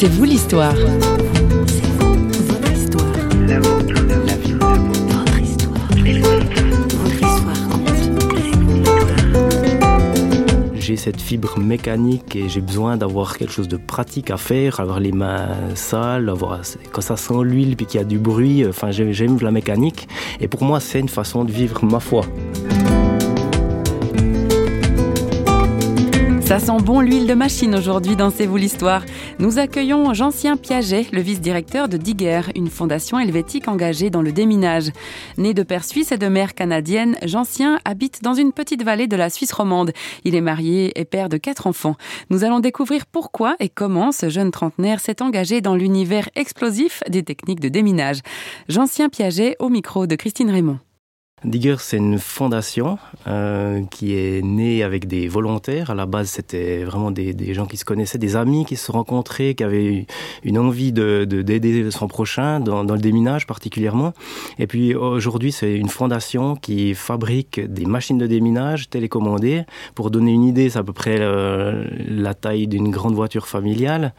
C'est vous l'histoire. j'ai cette fibre mécanique et j'ai besoin d'avoir quelque chose de pratique à faire, avoir les mains sales, avoir, quand ça sent l'huile puis qu'il y a du bruit, enfin j'aime la mécanique. Et pour moi, c'est une façon de vivre ma foi. Ça sent bon l'huile de machine aujourd'hui dans C'est vous l'histoire. Nous accueillons Jean-Sien Piaget, le vice-directeur de Digger, une fondation helvétique engagée dans le déminage. Né de père suisse et de mère canadienne, Jean-Sien habite dans une petite vallée de la Suisse romande. Il est marié et père de quatre enfants. Nous allons découvrir pourquoi et comment ce jeune trentenaire s'est engagé dans l'univers explosif des techniques de déminage. Jean-Sien Piaget au micro de Christine Raymond. Digger, c'est une fondation euh, qui est née avec des volontaires. À la base, c'était vraiment des, gens qui se connaissaient, des amis qui se rencontraient, qui avaient une envie de d'aider son prochain dans, le déminage particulièrement. Et puis aujourd'hui, c'est une fondation qui fabrique des machines de déminage télécommandées. Pour donner une idée, c'est à peu près euh, la taille d'une grande voiture familiale.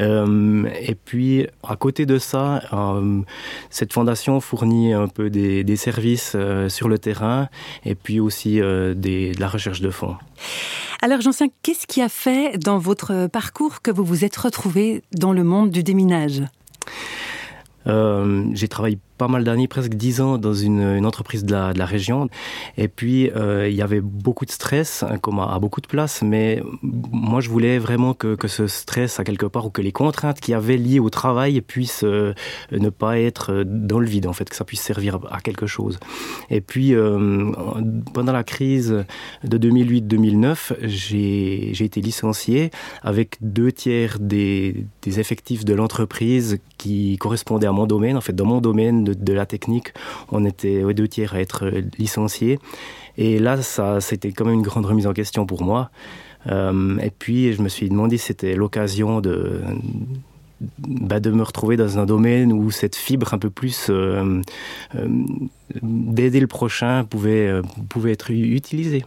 Euh, et puis à côté de ça, cette fondation fournit un peu des services euh, sur le terrain et puis aussi euh, des, de la recherche de fonds. Alors Jean-Sien, qu'est-ce qui a fait dans votre parcours que vous vous êtes retrouvé dans le monde du déminage? Euh, J'ai travaillé pas mal d'années, presque dix ans, dans une, entreprise de la, région. Et puis, euh, il y avait beaucoup de stress, hein, comme à, beaucoup de places, mais moi, je voulais vraiment que, que, ce stress, à quelque part, ou que les contraintes qui avaient liées au travail puissent euh, ne pas être dans le vide, en fait, que ça puisse servir à quelque chose. Et puis, euh, pendant la crise de 2008-2009, j'ai été licencié avec deux tiers des, des effectifs de l'entreprise qui correspondaient à mon domaine, en fait, dans mon domaine de, de, la technique, on était aux deux tiers à être licenciés. Et là, ça, c'était quand même une grande remise en question pour moi. Euh, et puis, je me suis demandé si c'était l'occasion de, bah, de me retrouver dans un domaine où cette fibre un peu plus euh, euh, d'aider le prochain pouvait, euh, pouvait être utilisée.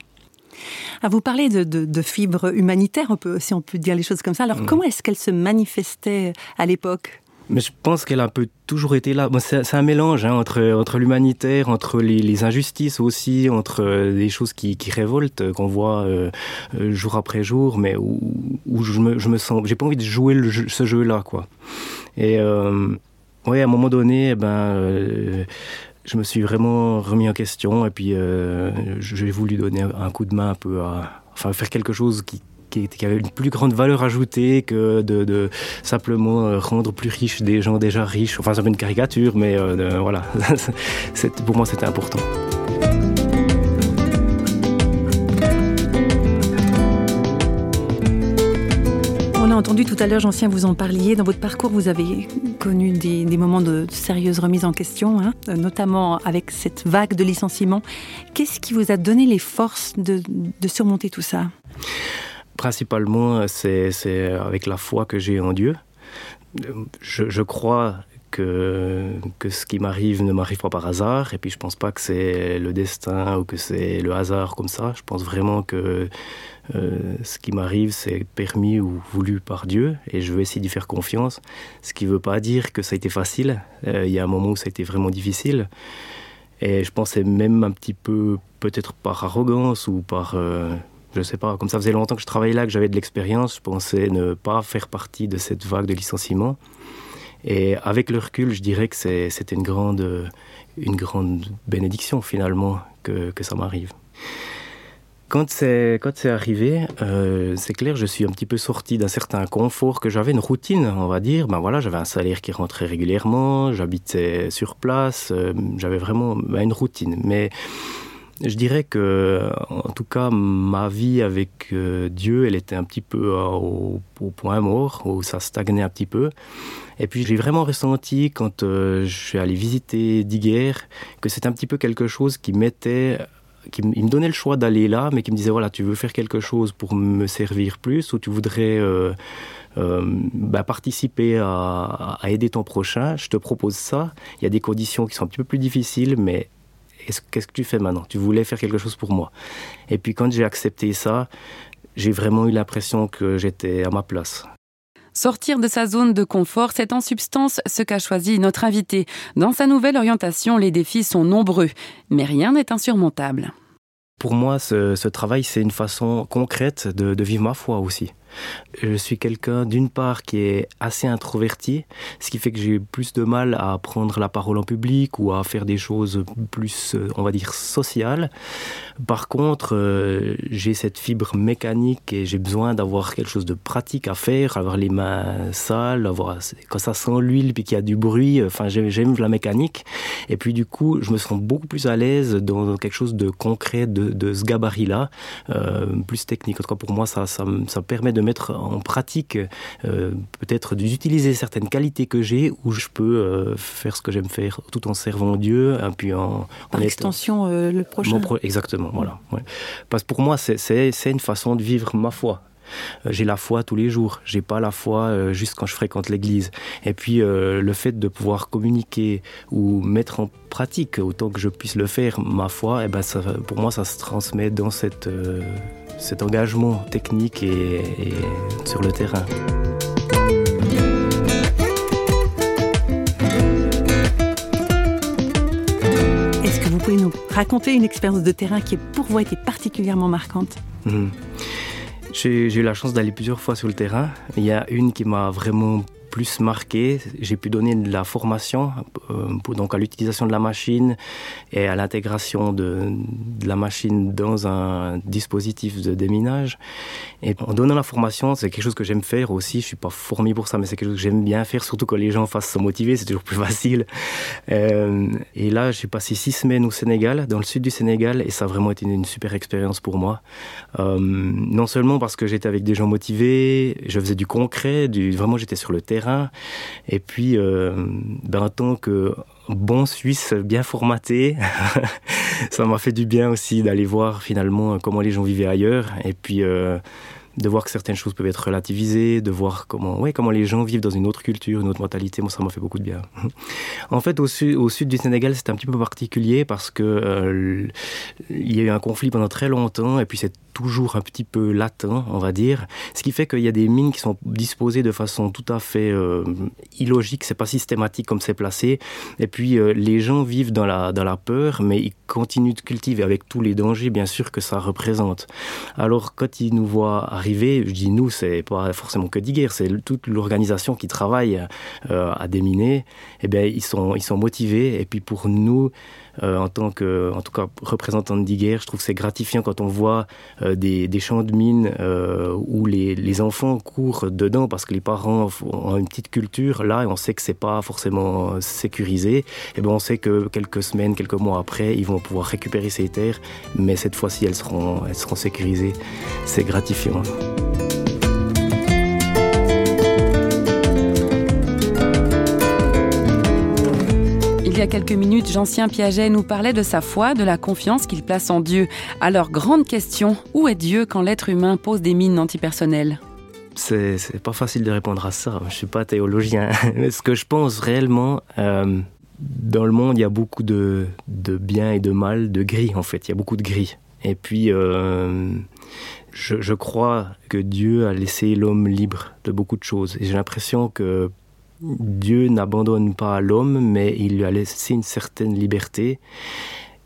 À vous parler de, de, de fibres humanitaires, on peut, si on peut dire les choses comme ça. Alors, mmh. comment est-ce qu'elles se manifestaient à l'époque? Mais je pense qu'elle a un peu toujours été là. C'est un mélange hein, entre, entre l'humanitaire, entre les, injustices aussi, entre euh, des choses qui, qui révoltent, euh, qu'on voit euh, jour après jour, mais où, je, me, sens. J'ai pas envie de jouer ce jeu-là, quoi. Et ouais, à un moment donné, eh ben. Je me suis vraiment remis en question et puis j'ai voulu donner un coup de main un peu à enfin faire quelque chose qui, qui, qui avait une plus grande valeur ajoutée que de, simplement euh, rendre plus riches des gens déjà riches. Enfin, c'est une caricature, mais euh, voilà, pour moi, c'était important. On a entendu tout à l'heure, Jean-Sien, vous en parliez. Dans votre parcours, vous avez connu des, moments de sérieuse remise en question, hein, notamment avec cette vague de licenciements. Qu'est-ce qui vous a donné les forces de surmonter tout ça? Principalement, c'est avec la foi que j'ai en Dieu. Je, crois que, ce qui m'arrive ne m'arrive pas par hasard, et puis je pense pas que c'est le destin ou que c'est le hasard comme ça. Je pense vraiment que euh, ce qui m'arrive, c'est permis ou voulu par Dieu, et je veux essayer d'y faire confiance. Ce qui ne veut pas dire que ça a été facile. Euh, il y a un moment où ça a été vraiment difficile. Et je pensais même un petit peu, peut-être par arrogance ou par... Euh, je sais pas comme ça faisait longtemps que je travaillais là que j'avais de l'expérience je pensais ne pas faire partie de cette vague de licenciement et avec le recul je dirais que c'était une grande une grande bénédiction finalement que, ça m'arrive. Quand c'est quand c'est arrivé euh, c'est clair je suis un petit peu sorti d'un certain confort que j'avais une routine on va dire. Ben voilà j'avais un salaire qui rentrait régulièrement j'habitais sur place euh, j'avais vraiment ben, une routine. Mais je dirais que en tout cas ma vie avec euh, dieu elle était un petit peu euh, au, point mort où ça stagnait un petit peu. Et puis j'ai vraiment ressenti quand euh, je suis allé visiter d'hier que c'est un petit peu quelque chose qui mettait qui me donnait le choix d'aller là mais qui me disait voilà tu veux faire quelque chose pour me servir plus ou tu voudrais bah, participer à aider ton prochain je te propose ça. Il y a des conditions qui sont un petit peu plus difficiles mais qu'est-ce que tu fais maintenant? Tu voulais faire quelque chose pour moi et puis quand j'ai accepté ça j'ai vraiment eu l'impression que j'étais à ma place Sortir de sa zone de confort, c'est en substance ce qu'a choisi notre invité. Dans sa nouvelle orientation, les défis sont nombreux, mais rien n'est insurmontable. Pour moi, ce, ce travail, c'est une façon concrète de, de vivre ma foi aussi. Je suis quelqu'un d'une part qui est assez introverti, ce qui fait que j'ai plus de mal à prendre la parole en public ou à faire des choses plus, on va dire, sociales. Par contre, euh, j'ai cette fibre mécanique et j'ai besoin d'avoir quelque chose de pratique à faire, avoir les mains sales, avoir quand ça sent l'huile puis qu'il y a du bruit. Enfin, j'aime la mécanique. Et puis du coup, je me sens beaucoup plus à l'aise dans quelque chose de concret de, de ce gabarit-là, euh, plus technique. En tout cas, pour moi, ça, ça permet de de mettre en pratique, euh, peut-être d'utiliser certaines qualités que j'ai, où je peux euh, faire ce que j'aime faire, tout en servant Dieu, et puis en, Par en extension, euh, le prochain. Pro exactement, voilà. Ouais. Parce que pour moi, c'est une façon de vivre ma foi. Euh, j'ai la foi tous les jours. J'ai pas la foi euh, juste quand je fréquente l'église. Et puis euh, le fait de pouvoir communiquer ou mettre en pratique autant que je puisse le faire ma foi, et eh ben ça, pour moi ça se transmet dans cette, cet engagement technique et, et sur le terrain. Est-ce que vous pouvez nous raconter une expérience de terrain qui pour vous a été particulièrement marquante? Mmh. J'ai eu la chance d'aller plusieurs fois sur le terrain. Il y a une qui m'a vraiment plus marqué. J'ai pu donner de la formation euh, donc à l'utilisation de la machine et à l'intégration de, la machine dans un dispositif de déminage. Et en donnant la formation, c'est quelque chose que j'aime faire aussi. Je suis pas formé pour ça, mais c'est quelque chose que j'aime bien faire, surtout quand les gens fassent se motiver, c'est toujours plus facile. Euh, et là, j'ai passé six semaines au Sénégal, dans le sud du Sénégal, et ça a vraiment été une, super expérience pour moi. Euh, non seulement parce que j'étais avec des gens motivés, je faisais du concret, vraiment j'étais sur le terrain, et puis euh, ben, en tant que bon Suisse bien formaté. ça m'a fait du bien aussi d'aller voir finalement comment les gens vivaient ailleurs et puis euh, de voir que certaines choses peuvent être relativisées, de voir comment, ouais, comment les gens vivent dans une autre culture, une autre mentalité. Moi, ça m'a fait beaucoup de bien. en fait, au sud, du Sénégal, c'est un petit peu particulier parce que euh, il y a eu un conflit pendant très longtemps et puis c'est toujours un petit peu latent, on va dire. Ce qui fait qu'il y a des mines qui sont disposées de façon tout à fait euh, illogique, c'est pas systématique comme c'est placé. Et puis euh, les gens vivent dans la, dans la peur, mais ils continuent de cultiver avec tous les dangers, bien sûr, que ça représente. Alors quand ils nous voient arriver, je dis nous, c'est pas forcément que Diguer, c'est toute l'organisation qui travaille euh, à déminer, eh bien ils sont, ils sont motivés. Et puis pour nous, euh, en tant que en tout cas représentant de Diguer, je trouve c'est gratifiant quand on voit euh, des, champs de mines euh, où les, les enfants courent dedans parce que les parents ont une petite culture. Là on sait que c'est pas forcément sécurisé. Et ben on sait que quelques semaines quelques mois après ils vont pouvoir récupérer ces terres. Mais cette fois-ci elles seront elles seront sécurisées. C'est gratifiant et y a quelques minutes, Jean-Sien Piaget nous parlait de sa foi, de la confiance qu'il place en Dieu. Alors, grande question, où est Dieu quand l'être humain pose des mines antipersonnelles? C'est pas facile de répondre à ça. Je suis pas théologien. Ce que je pense réellement, euh, dans le monde, il y a beaucoup de, de bien et de mal, de gris en fait. Il y a beaucoup de gris. Et puis, euh, je, je crois que Dieu a laissé l'homme libre de beaucoup de choses. Et j'ai l'impression que Dieu n'abandonne pas l'homme, mais il lui a laissé une certaine liberté.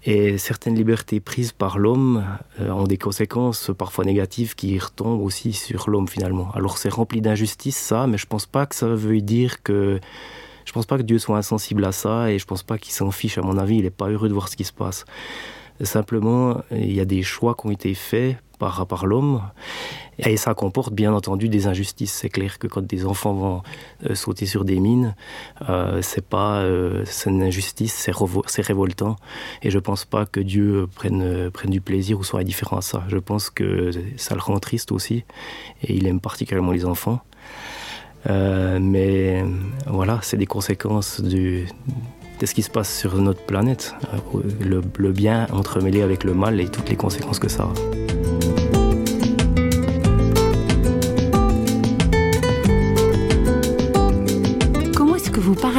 Et certaines libertés prises par l'homme euh, ont des conséquences parfois négatives qui retombent aussi sur l'homme finalement. Alors c'est rempli d'injustice ça, mais je pense pas que ça veut dire que je pense pas que Dieu soit insensible à ça et je pense pas qu'il s'en fiche à mon avis, il n'est pas heureux de voir ce qui se passe. Simplement il y a des choix qui ont été faits par, l'homme. Et ça comporte bien entendu des injustices. C'est clair que quand des enfants vont euh, sauter sur des mines euh, c'est pas euh, c'est une injustice c'est révoltant. Et je pense pas que dieu prenne prenne du plaisir ou soit indifférent à ça. Je pense que ça le rend triste aussi. Et il aime particulièrement les enfants. Mais voilà c'est des conséquences du de ce qui se passe sur notre planète. Le, le bien entremêlé avec le mal et toutes les conséquences que ça a.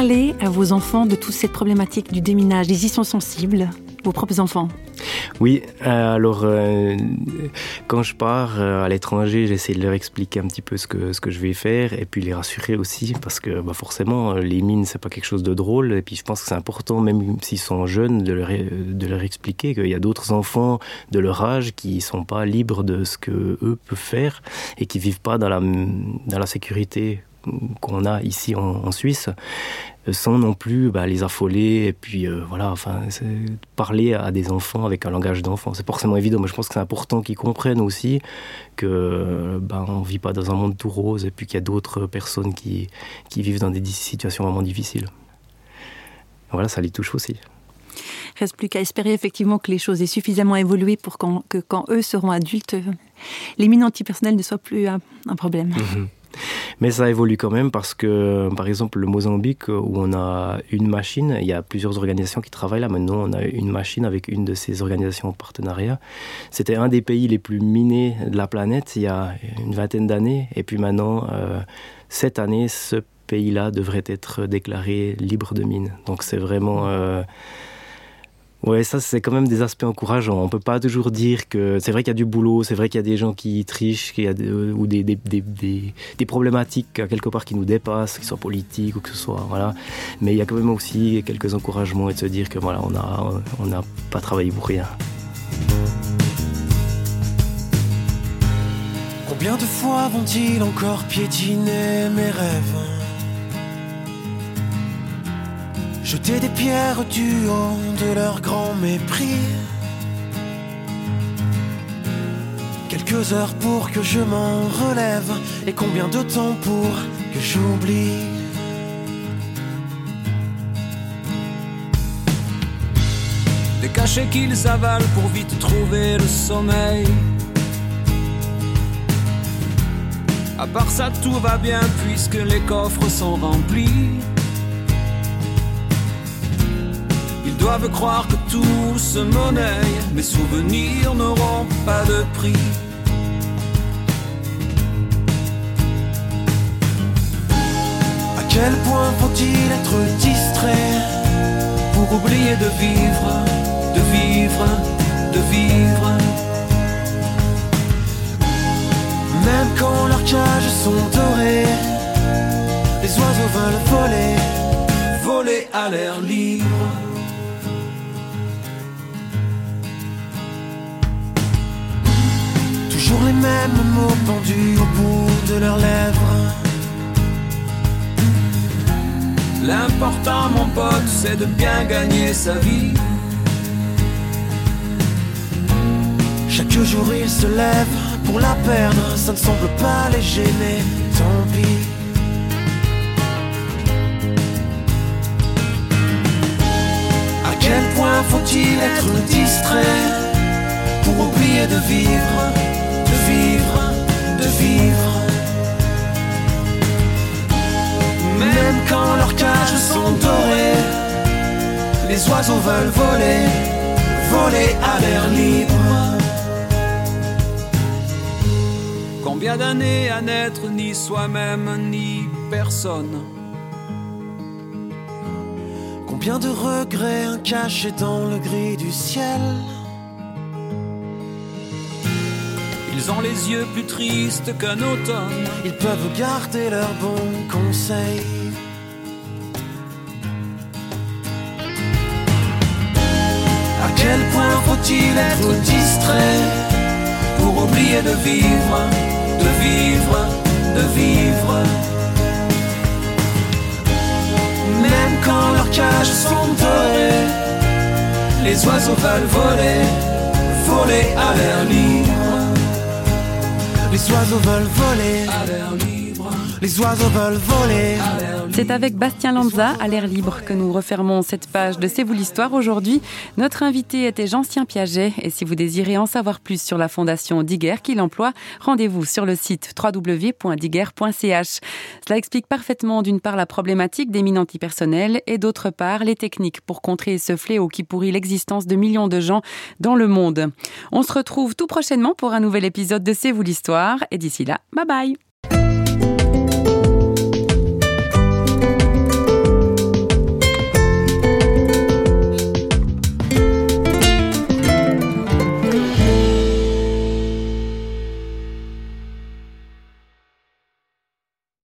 parlez à vos enfants de toute cette problématique du déminage, ils y sont sensibles, vos propres enfants. Oui, euh, alors euh, quand je pars euh, à l'étranger, j'essaie de leur expliquer un petit peu ce que, ce que je vais faire et puis les rassurer aussi parce que bah, forcément les mines c'est pas quelque chose de drôle et puis je pense que c'est important même s'ils sont jeunes de leur, de leur expliquer qu'il y a d'autres enfants de leur âge qui sont pas libres de ce que eux peuvent faire et qui vivent pas dans la, dans la sécurité qu'on a ici en, en Suisse sans non plus bah, les affoler et puis euh, voilà enfin parler à des enfants avec un langage d'enfant c'est forcément évident. Mais je pense que c'est important qu'ils comprennent aussi que bah, on vit pas dans un monde tout rose et puis qu'il y a d'autres personnes qui, qui vivent dans des situations vraiment difficiles. Voilà ça les touche aussi. Reste plus qu'à espérer effectivement que les choses aient suffisamment évolué pour que quand eux seront adultes les mines antipersonnelles ne soient plus un, un problème. -hmm mais ça évolue quand même parce que par exemple le Mozambique où on a une machine il y a plusieurs organisations qui travaillent là. Maintenant on a une machine avec une de ces organisations en partenariat. C'était un des pays les plus minés de la planète il y a une vingtaine d'années. Et puis maintenant euh, cette année ce pays là devrait être déclaré libre de mine donc c'est vraiment euh, Ouais, ça c'est quand même des aspects encourageants. On peut pas toujours dire que c'est vrai qu'il y a du boulot, c'est vrai qu'il y a des gens qui trichent, qu'il y a des, ou des, problématiques quelque part qui nous dépassent, qui soient politiques ou que ce soit voilà. Mais il y a quand même aussi quelques encouragements et de se dire que voilà on n'a pas travaillé pour rien. Combien de fois vont-ils encore piétiner mes rêves? Jeter des pierres du haut de leur grand mépris. Quelques heures pour que je m'en relève et combien de temps pour que j'oublie. Des cachets qu'ils avalent pour vite trouver le sommeil. À part ça tout va bien puisque les coffres sont remplis doivent croire que tout se monnaie mes souvenirs n'auront pas de prix. À quel point faut-il être distrait pour oublier de vivre de vivre de vivre? Même quand leurs cages sont dorées les oiseaux veulent voler voler à l'air libre toujours les mêmes mots pendus au bout de leurs lèvres. L'important mon pote c'est de bien gagner sa vie. Chaque jour il se lève pour la perdre. Ça ne semble pas les gêner. Tant pis. À quel point faut-il être distrait pour oublier de vivre? Quand leurs cages sont dorées. Les oiseaux veulent voler voler à l'air libre. Combien d'années à naître ni soi-même ni personne? Combien de regrets un caché dans le gris du ciel? Ils ont les yeux plus tristes qu'un automne. Ils peuvent garder leurs bons conseils quel point faut-il être distrait pour oublier de vivre de vivre de vivre? Même quand leurs cages sont dorées les oiseaux veulent voler voler à l'air libre. Les oiseaux veulent voler à l'air libre. les oiseaux veulent voler c'est avec Bastien Lanza à l'air libre que nous refermons cette page de c'est vous l'histoire. Aujourd'hui notre invité était Jean-Sien Piaget. Et si vous désirez en savoir plus sur la fondation Diguer qui l'emploie rendez-vous sur le site www.diguer.ch cela explique parfaitement d'une part la problématique des mines antipersonnelles et d'autre part les techniques pour contrer ce fléau qui pourrit l'existence de millions de gens dans le monde. On se retrouve tout prochainement pour un nouvel épisode de c'est vous l'histoire. Et d'ici là bye bye